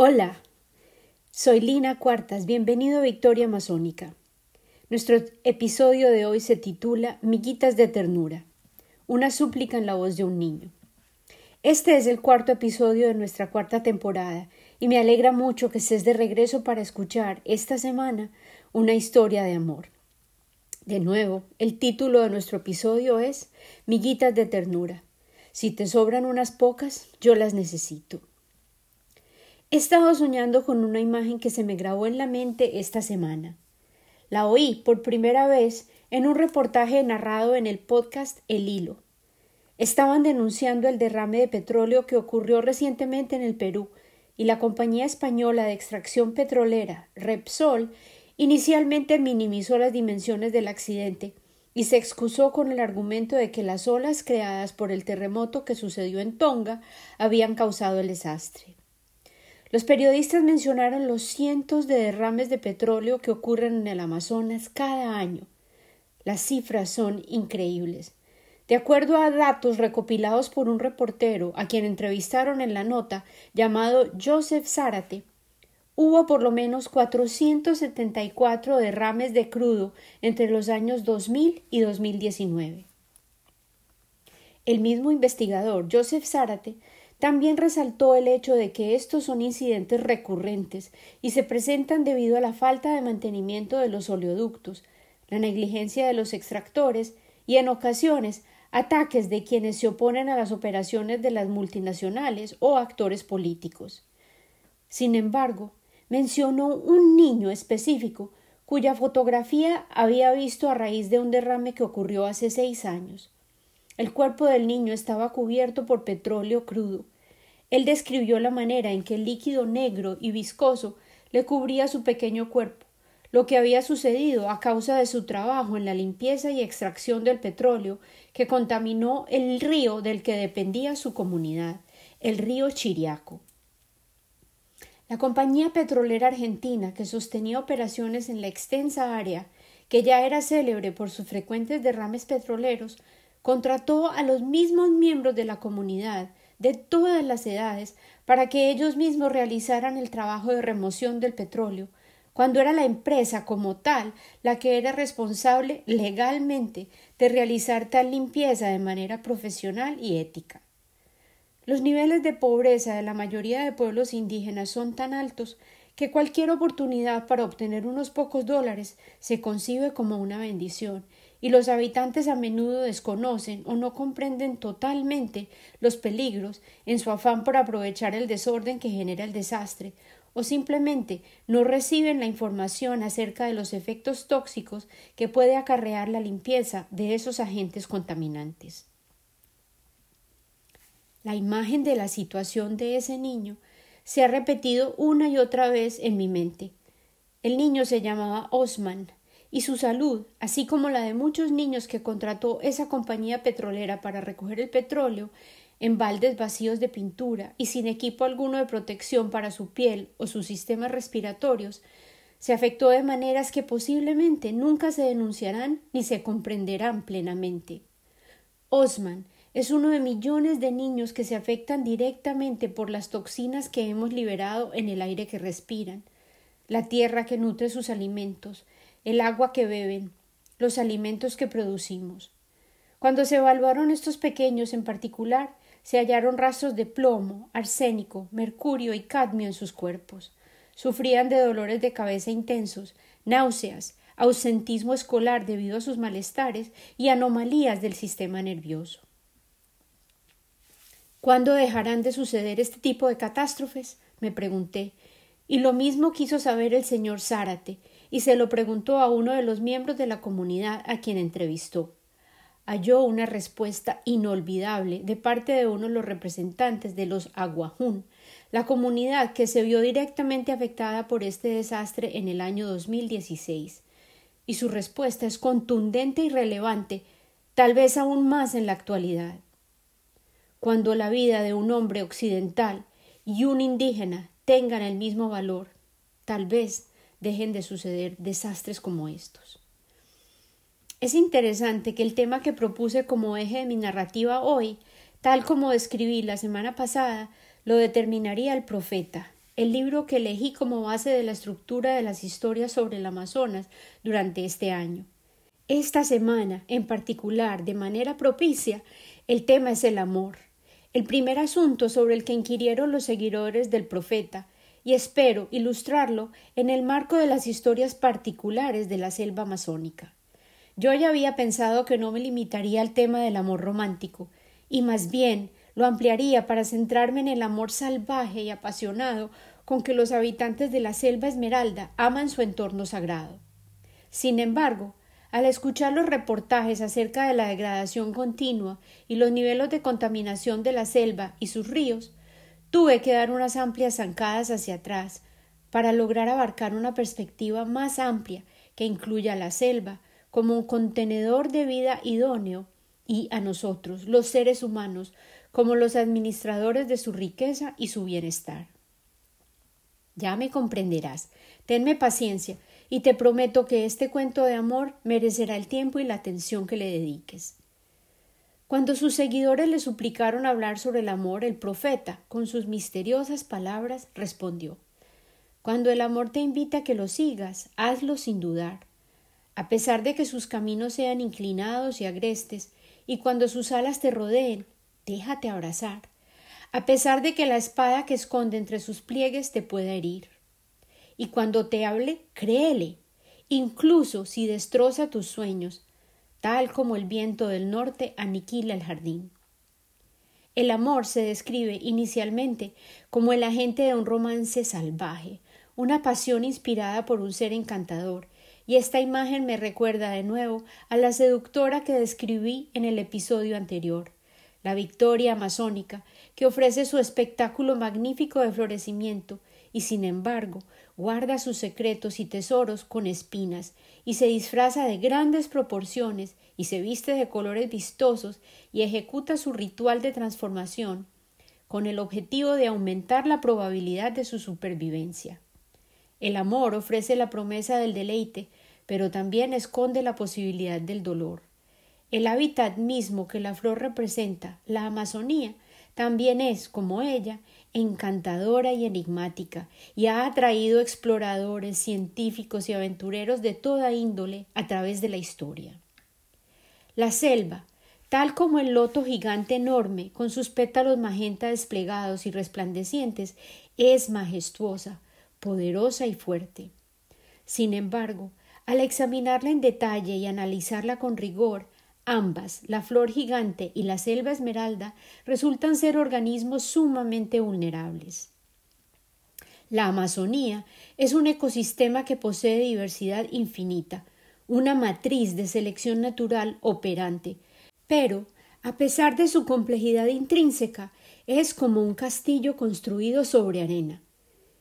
Hola, soy Lina Cuartas, bienvenido a Victoria Amazónica. Nuestro episodio de hoy se titula Miguitas de Ternura, una súplica en la voz de un niño. Este es el cuarto episodio de nuestra cuarta temporada y me alegra mucho que estés de regreso para escuchar esta semana una historia de amor. De nuevo, el título de nuestro episodio es Miguitas de Ternura. Si te sobran unas pocas, yo las necesito. He estado soñando con una imagen que se me grabó en la mente esta semana. La oí por primera vez en un reportaje narrado en el podcast El Hilo. Estaban denunciando el derrame de petróleo que ocurrió recientemente en el Perú y la compañía española de extracción petrolera, Repsol, inicialmente minimizó las dimensiones del accidente y se excusó con el argumento de que las olas creadas por el terremoto que sucedió en Tonga habían causado el desastre. Los periodistas mencionaron los cientos de derrames de petróleo que ocurren en el Amazonas cada año. Las cifras son increíbles. De acuerdo a datos recopilados por un reportero a quien entrevistaron en la nota llamado Joseph Zárate, hubo por lo menos 474 derrames de crudo entre los años 2000 y 2019. El mismo investigador, Joseph Zárate, también resaltó el hecho de que estos son incidentes recurrentes y se presentan debido a la falta de mantenimiento de los oleoductos, la negligencia de los extractores y en ocasiones ataques de quienes se oponen a las operaciones de las multinacionales o actores políticos. Sin embargo, mencionó un niño específico cuya fotografía había visto a raíz de un derrame que ocurrió hace seis años. El cuerpo del niño estaba cubierto por petróleo crudo. Él describió la manera en que el líquido negro y viscoso le cubría su pequeño cuerpo, lo que había sucedido a causa de su trabajo en la limpieza y extracción del petróleo que contaminó el río del que dependía su comunidad, el río Chiriaco. La compañía petrolera argentina, que sostenía operaciones en la extensa área, que ya era célebre por sus frecuentes derrames petroleros, contrató a los mismos miembros de la comunidad de todas las edades para que ellos mismos realizaran el trabajo de remoción del petróleo, cuando era la empresa como tal la que era responsable legalmente de realizar tal limpieza de manera profesional y ética. Los niveles de pobreza de la mayoría de pueblos indígenas son tan altos que cualquier oportunidad para obtener unos pocos dólares se concibe como una bendición y los habitantes a menudo desconocen o no comprenden totalmente los peligros en su afán por aprovechar el desorden que genera el desastre, o simplemente no reciben la información acerca de los efectos tóxicos que puede acarrear la limpieza de esos agentes contaminantes. La imagen de la situación de ese niño se ha repetido una y otra vez en mi mente. El niño se llamaba Osman, y su salud, así como la de muchos niños que contrató esa compañía petrolera para recoger el petróleo, en baldes vacíos de pintura y sin equipo alguno de protección para su piel o sus sistemas respiratorios, se afectó de maneras que posiblemente nunca se denunciarán ni se comprenderán plenamente. Osman es uno de millones de niños que se afectan directamente por las toxinas que hemos liberado en el aire que respiran, la tierra que nutre sus alimentos, el agua que beben, los alimentos que producimos. Cuando se evaluaron estos pequeños en particular, se hallaron rastros de plomo, arsénico, mercurio y cadmio en sus cuerpos. Sufrían de dolores de cabeza intensos, náuseas, ausentismo escolar debido a sus malestares y anomalías del sistema nervioso. ¿Cuándo dejarán de suceder este tipo de catástrofes? me pregunté, y lo mismo quiso saber el señor Zárate, y se lo preguntó a uno de los miembros de la comunidad a quien entrevistó. Halló una respuesta inolvidable de parte de uno de los representantes de los Aguajún, la comunidad que se vio directamente afectada por este desastre en el año 2016. Y su respuesta es contundente y relevante, tal vez aún más en la actualidad. Cuando la vida de un hombre occidental y un indígena tengan el mismo valor, tal vez dejen de suceder desastres como estos. Es interesante que el tema que propuse como eje de mi narrativa hoy, tal como describí la semana pasada, lo determinaría el profeta, el libro que elegí como base de la estructura de las historias sobre el Amazonas durante este año. Esta semana, en particular, de manera propicia, el tema es el amor, el primer asunto sobre el que inquirieron los seguidores del profeta, y espero ilustrarlo en el marco de las historias particulares de la selva amazónica. Yo ya había pensado que no me limitaría al tema del amor romántico, y más bien lo ampliaría para centrarme en el amor salvaje y apasionado con que los habitantes de la selva esmeralda aman su entorno sagrado. Sin embargo, al escuchar los reportajes acerca de la degradación continua y los niveles de contaminación de la selva y sus ríos, tuve que dar unas amplias zancadas hacia atrás para lograr abarcar una perspectiva más amplia que incluya la selva como un contenedor de vida idóneo y a nosotros, los seres humanos, como los administradores de su riqueza y su bienestar. Ya me comprenderás. Tenme paciencia y te prometo que este cuento de amor merecerá el tiempo y la atención que le dediques. Cuando sus seguidores le suplicaron hablar sobre el amor, el profeta, con sus misteriosas palabras, respondió Cuando el amor te invita a que lo sigas, hazlo sin dudar. A pesar de que sus caminos sean inclinados y agrestes, y cuando sus alas te rodeen, déjate abrazar, a pesar de que la espada que esconde entre sus pliegues te pueda herir y cuando te hable, créele, incluso si destroza tus sueños, tal como el viento del norte aniquila el jardín. El amor se describe inicialmente como el agente de un romance salvaje, una pasión inspirada por un ser encantador, y esta imagen me recuerda de nuevo a la seductora que describí en el episodio anterior, la victoria amazónica, que ofrece su espectáculo magnífico de florecimiento, y sin embargo guarda sus secretos y tesoros con espinas, y se disfraza de grandes proporciones, y se viste de colores vistosos, y ejecuta su ritual de transformación, con el objetivo de aumentar la probabilidad de su supervivencia. El amor ofrece la promesa del deleite, pero también esconde la posibilidad del dolor. El hábitat mismo que la flor representa, la Amazonía, también es, como ella, encantadora y enigmática, y ha atraído exploradores, científicos y aventureros de toda índole a través de la historia. La selva, tal como el loto gigante enorme, con sus pétalos magenta desplegados y resplandecientes, es majestuosa, poderosa y fuerte. Sin embargo, al examinarla en detalle y analizarla con rigor, Ambas, la flor gigante y la selva esmeralda, resultan ser organismos sumamente vulnerables. La Amazonía es un ecosistema que posee diversidad infinita, una matriz de selección natural operante, pero, a pesar de su complejidad intrínseca, es como un castillo construido sobre arena.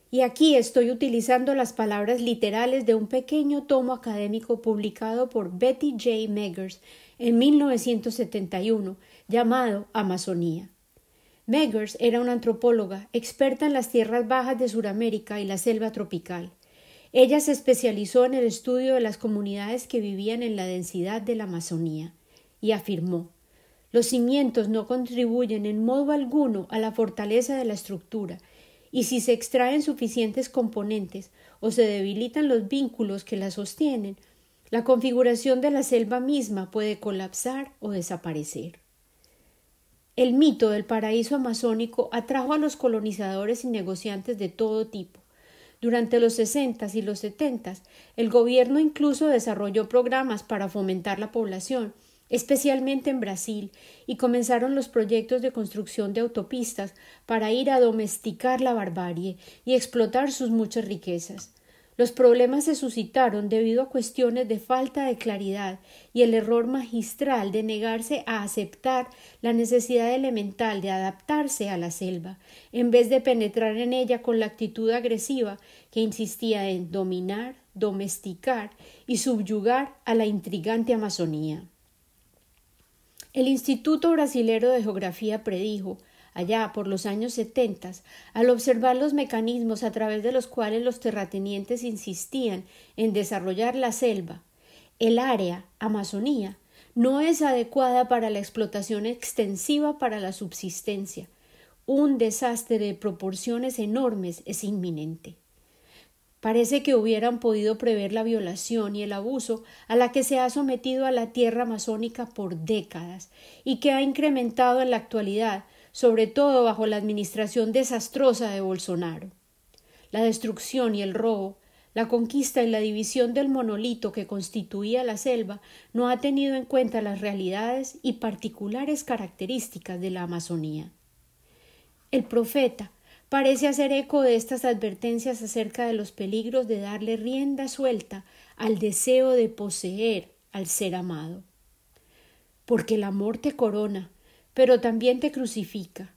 Y aquí estoy utilizando las palabras literales de un pequeño tomo académico publicado por Betty J. Meggers en 1971 llamado Amazonía. Meggers era una antropóloga experta en las tierras bajas de Sudamérica y la selva tropical. Ella se especializó en el estudio de las comunidades que vivían en la densidad de la Amazonía y afirmó los cimientos no contribuyen en modo alguno a la fortaleza de la estructura, y si se extraen suficientes componentes o se debilitan los vínculos que la sostienen, la configuración de la selva misma puede colapsar o desaparecer. El mito del paraíso amazónico atrajo a los colonizadores y negociantes de todo tipo. Durante los sesentas y los setentas, el gobierno incluso desarrolló programas para fomentar la población, especialmente en Brasil, y comenzaron los proyectos de construcción de autopistas para ir a domesticar la barbarie y explotar sus muchas riquezas. Los problemas se suscitaron debido a cuestiones de falta de claridad y el error magistral de negarse a aceptar la necesidad elemental de adaptarse a la selva, en vez de penetrar en ella con la actitud agresiva que insistía en dominar, domesticar y subyugar a la intrigante Amazonía. El Instituto Brasilero de Geografía predijo allá por los años setentas, al observar los mecanismos a través de los cuales los terratenientes insistían en desarrollar la selva, el área Amazonía no es adecuada para la explotación extensiva para la subsistencia, un desastre de proporciones enormes es inminente. Parece que hubieran podido prever la violación y el abuso a la que se ha sometido a la tierra amazónica por décadas y que ha incrementado en la actualidad, sobre todo bajo la administración desastrosa de Bolsonaro. La destrucción y el robo, la conquista y la división del monolito que constituía la selva no ha tenido en cuenta las realidades y particulares características de la Amazonía. El profeta parece hacer eco de estas advertencias acerca de los peligros de darle rienda suelta al deseo de poseer al ser amado. Porque el amor te corona, pero también te crucifica.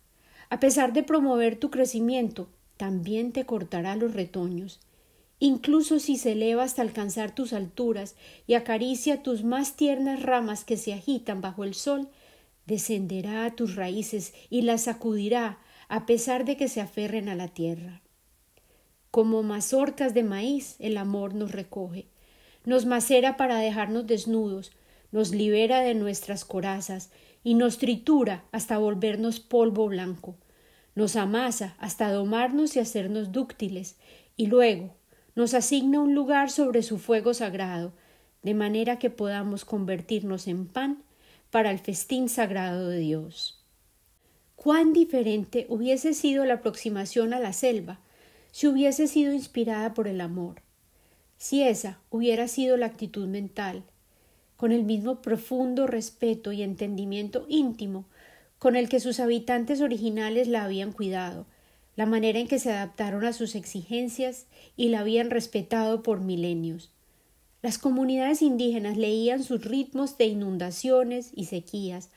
A pesar de promover tu crecimiento, también te cortará los retoños. Incluso si se eleva hasta alcanzar tus alturas y acaricia tus más tiernas ramas que se agitan bajo el sol, descenderá a tus raíces y las sacudirá a pesar de que se aferren a la tierra. Como mazorcas de maíz, el amor nos recoge, nos macera para dejarnos desnudos, nos libera de nuestras corazas y nos tritura hasta volvernos polvo blanco, nos amasa hasta domarnos y hacernos dúctiles, y luego nos asigna un lugar sobre su fuego sagrado, de manera que podamos convertirnos en pan para el festín sagrado de Dios cuán diferente hubiese sido la aproximación a la selva si hubiese sido inspirada por el amor, si esa hubiera sido la actitud mental, con el mismo profundo respeto y entendimiento íntimo con el que sus habitantes originales la habían cuidado, la manera en que se adaptaron a sus exigencias y la habían respetado por milenios. Las comunidades indígenas leían sus ritmos de inundaciones y sequías,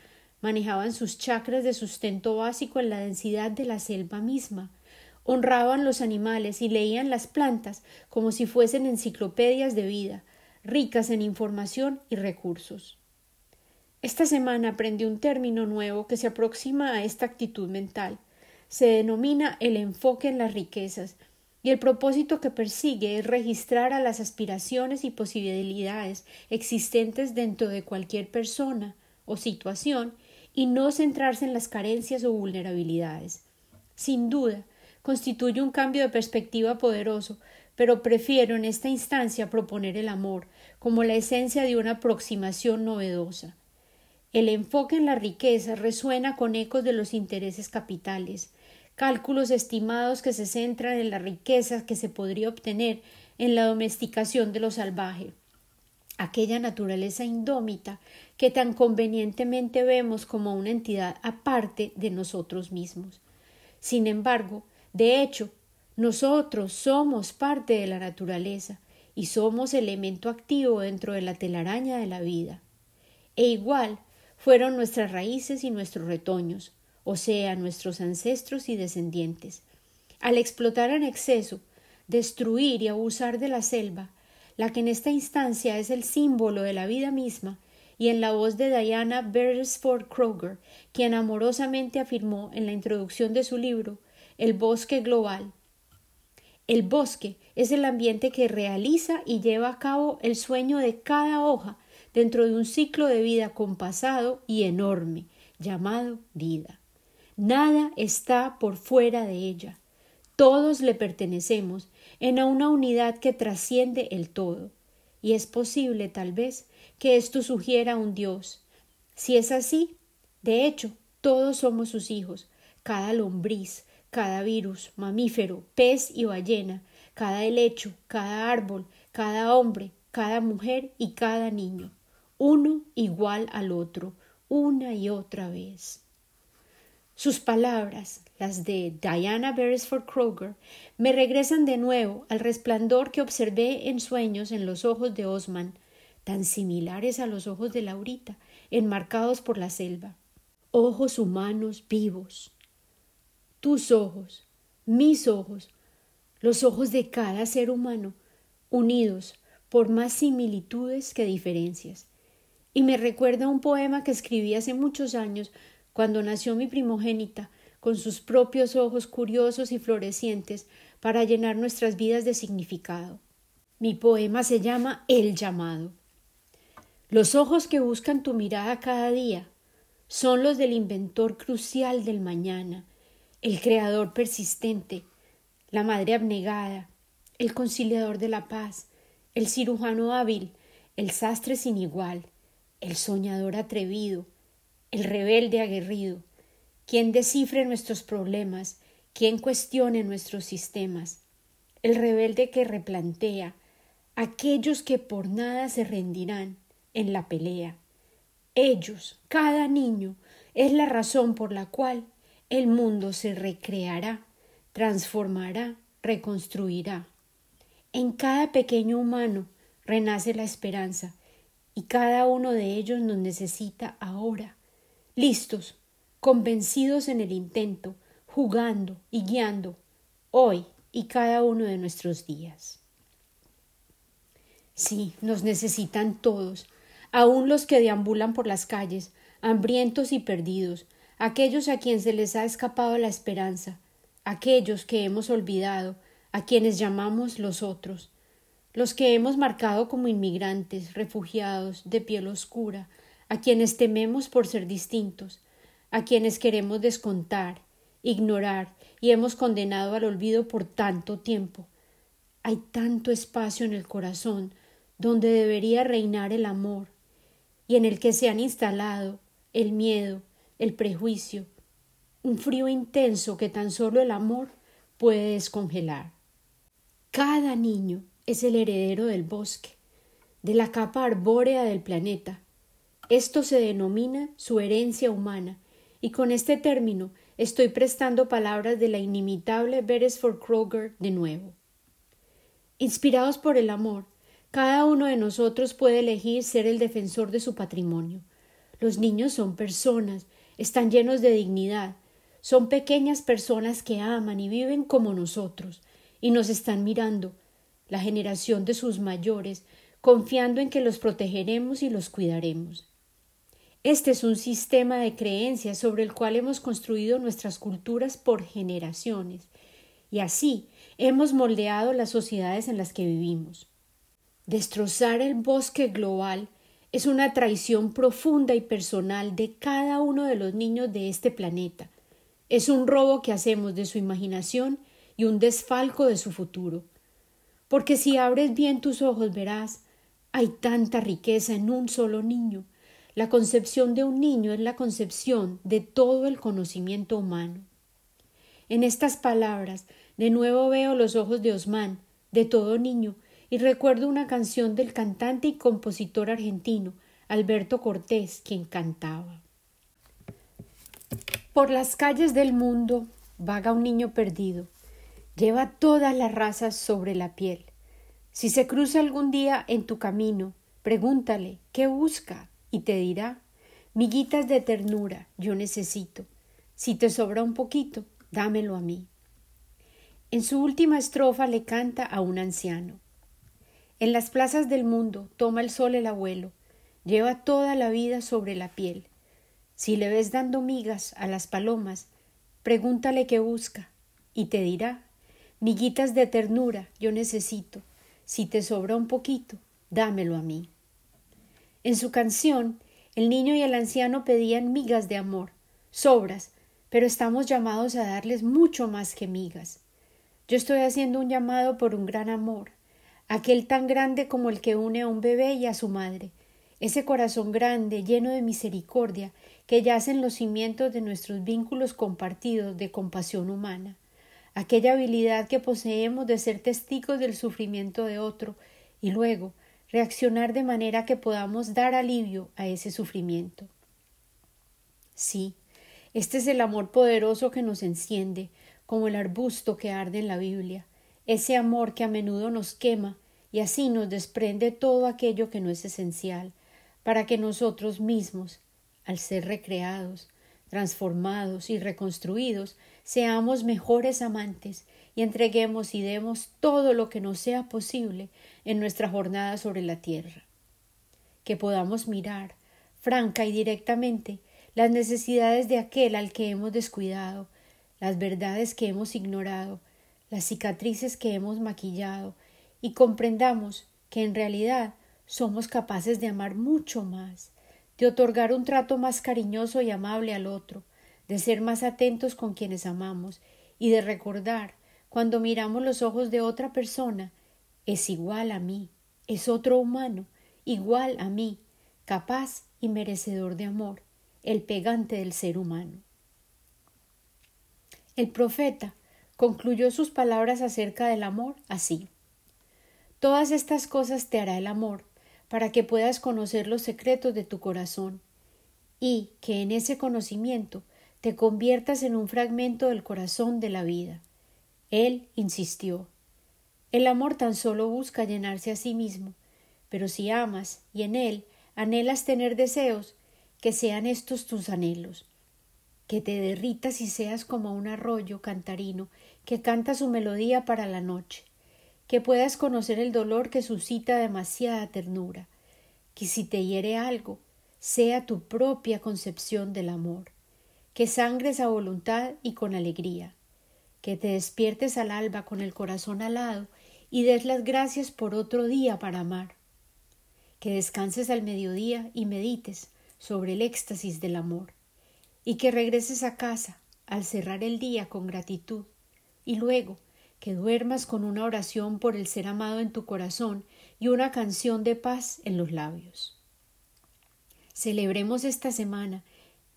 manejaban sus chakras de sustento básico en la densidad de la selva misma, honraban los animales y leían las plantas como si fuesen enciclopedias de vida, ricas en información y recursos. Esta semana aprendí un término nuevo que se aproxima a esta actitud mental. Se denomina el enfoque en las riquezas, y el propósito que persigue es registrar a las aspiraciones y posibilidades existentes dentro de cualquier persona o situación y no centrarse en las carencias o vulnerabilidades. Sin duda, constituye un cambio de perspectiva poderoso, pero prefiero en esta instancia proponer el amor como la esencia de una aproximación novedosa. El enfoque en la riqueza resuena con ecos de los intereses capitales, cálculos estimados que se centran en la riqueza que se podría obtener en la domesticación de lo salvaje aquella naturaleza indómita que tan convenientemente vemos como una entidad aparte de nosotros mismos. Sin embargo, de hecho, nosotros somos parte de la naturaleza y somos elemento activo dentro de la telaraña de la vida. E igual fueron nuestras raíces y nuestros retoños, o sea, nuestros ancestros y descendientes. Al explotar en exceso, destruir y abusar de la selva, la que en esta instancia es el símbolo de la vida misma, y en la voz de Diana Beresford Kroger, quien amorosamente afirmó en la introducción de su libro El bosque global. El bosque es el ambiente que realiza y lleva a cabo el sueño de cada hoja dentro de un ciclo de vida compasado y enorme, llamado vida. Nada está por fuera de ella. Todos le pertenecemos en una unidad que trasciende el todo. Y es posible, tal vez, que esto sugiera un Dios. Si es así, de hecho, todos somos sus hijos, cada lombriz, cada virus, mamífero, pez y ballena, cada helecho, cada árbol, cada hombre, cada mujer y cada niño, uno igual al otro, una y otra vez. Sus palabras, las de Diana Beresford Kroger, me regresan de nuevo al resplandor que observé en sueños en los ojos de Osman, tan similares a los ojos de Laurita, enmarcados por la selva. Ojos humanos vivos. Tus ojos, mis ojos, los ojos de cada ser humano, unidos por más similitudes que diferencias. Y me recuerda un poema que escribí hace muchos años cuando nació mi primogénita, con sus propios ojos curiosos y florecientes, para llenar nuestras vidas de significado. Mi poema se llama El llamado. Los ojos que buscan tu mirada cada día son los del inventor crucial del mañana, el creador persistente, la madre abnegada, el conciliador de la paz, el cirujano hábil, el sastre sin igual, el soñador atrevido, el rebelde aguerrido, quien descifre nuestros problemas, quien cuestione nuestros sistemas, el rebelde que replantea, aquellos que por nada se rendirán en la pelea. Ellos, cada niño, es la razón por la cual el mundo se recreará, transformará, reconstruirá. En cada pequeño humano renace la esperanza, y cada uno de ellos nos necesita ahora, listos, convencidos en el intento, jugando y guiando, hoy y cada uno de nuestros días. Sí, nos necesitan todos, aun los que deambulan por las calles, hambrientos y perdidos, aquellos a quienes se les ha escapado la esperanza, aquellos que hemos olvidado, a quienes llamamos los otros, los que hemos marcado como inmigrantes, refugiados, de piel oscura, a quienes tememos por ser distintos, a quienes queremos descontar, ignorar y hemos condenado al olvido por tanto tiempo. Hay tanto espacio en el corazón donde debería reinar el amor y en el que se han instalado el miedo, el prejuicio, un frío intenso que tan solo el amor puede descongelar. Cada niño es el heredero del bosque, de la capa arbórea del planeta. Esto se denomina su herencia humana, y con este término estoy prestando palabras de la inimitable Beresford Kroger de nuevo. Inspirados por el amor, cada uno de nosotros puede elegir ser el defensor de su patrimonio. Los niños son personas, están llenos de dignidad, son pequeñas personas que aman y viven como nosotros, y nos están mirando, la generación de sus mayores, confiando en que los protegeremos y los cuidaremos. Este es un sistema de creencias sobre el cual hemos construido nuestras culturas por generaciones, y así hemos moldeado las sociedades en las que vivimos. Destrozar el bosque global es una traición profunda y personal de cada uno de los niños de este planeta. Es un robo que hacemos de su imaginación y un desfalco de su futuro. Porque si abres bien tus ojos verás, hay tanta riqueza en un solo niño. La concepción de un niño es la concepción de todo el conocimiento humano. En estas palabras, de nuevo veo los ojos de Osman, de todo niño, y recuerdo una canción del cantante y compositor argentino, Alberto Cortés, quien cantaba. Por las calles del mundo vaga un niño perdido, Lleva todas las razas sobre la piel. Si se cruza algún día en tu camino, pregúntale qué busca y te dirá miguitas de ternura yo necesito. Si te sobra un poquito, dámelo a mí. En su última estrofa le canta a un anciano. En las plazas del mundo toma el sol el abuelo, lleva toda la vida sobre la piel. Si le ves dando migas a las palomas, pregúntale qué busca y te dirá Miguitas de ternura yo necesito. Si te sobra un poquito, dámelo a mí. En su canción, el niño y el anciano pedían migas de amor, sobras, pero estamos llamados a darles mucho más que migas. Yo estoy haciendo un llamado por un gran amor, aquel tan grande como el que une a un bebé y a su madre, ese corazón grande, lleno de misericordia, que yace en los cimientos de nuestros vínculos compartidos de compasión humana aquella habilidad que poseemos de ser testigos del sufrimiento de otro y luego reaccionar de manera que podamos dar alivio a ese sufrimiento. Sí, este es el amor poderoso que nos enciende, como el arbusto que arde en la Biblia, ese amor que a menudo nos quema y así nos desprende todo aquello que no es esencial, para que nosotros mismos, al ser recreados, transformados y reconstruidos, seamos mejores amantes y entreguemos y demos todo lo que nos sea posible en nuestra jornada sobre la tierra. Que podamos mirar, franca y directamente, las necesidades de aquel al que hemos descuidado, las verdades que hemos ignorado, las cicatrices que hemos maquillado, y comprendamos que en realidad somos capaces de amar mucho más, de otorgar un trato más cariñoso y amable al otro, de ser más atentos con quienes amamos y de recordar, cuando miramos los ojos de otra persona, es igual a mí, es otro humano, igual a mí, capaz y merecedor de amor, el pegante del ser humano. El profeta concluyó sus palabras acerca del amor así. Todas estas cosas te hará el amor, para que puedas conocer los secretos de tu corazón, y que en ese conocimiento te conviertas en un fragmento del corazón de la vida. Él insistió. El amor tan solo busca llenarse a sí mismo, pero si amas y en él anhelas tener deseos, que sean estos tus anhelos, que te derritas y seas como un arroyo cantarino que canta su melodía para la noche, que puedas conocer el dolor que suscita demasiada ternura, que si te hiere algo, sea tu propia concepción del amor, que sangres a voluntad y con alegría, que te despiertes al alba con el corazón alado y des las gracias por otro día para amar, que descanses al mediodía y medites sobre el éxtasis del amor, y que regreses a casa al cerrar el día con gratitud, y luego que duermas con una oración por el ser amado en tu corazón y una canción de paz en los labios. Celebremos esta semana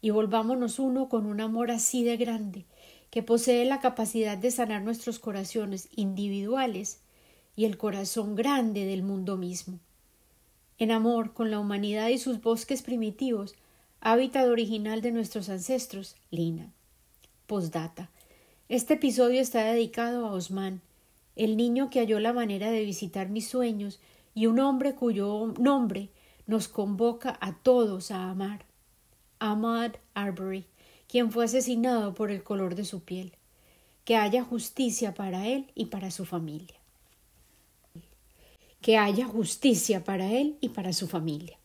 y volvámonos uno con un amor así de grande, que posee la capacidad de sanar nuestros corazones individuales y el corazón grande del mundo mismo. En amor con la humanidad y sus bosques primitivos, hábitat original de nuestros ancestros, Lina. Postdata. Este episodio está dedicado a Osman, el niño que halló la manera de visitar mis sueños y un hombre cuyo nombre nos convoca a todos a amar. Ahmad Arbery, quien fue asesinado por el color de su piel. Que haya justicia para él y para su familia. Que haya justicia para él y para su familia.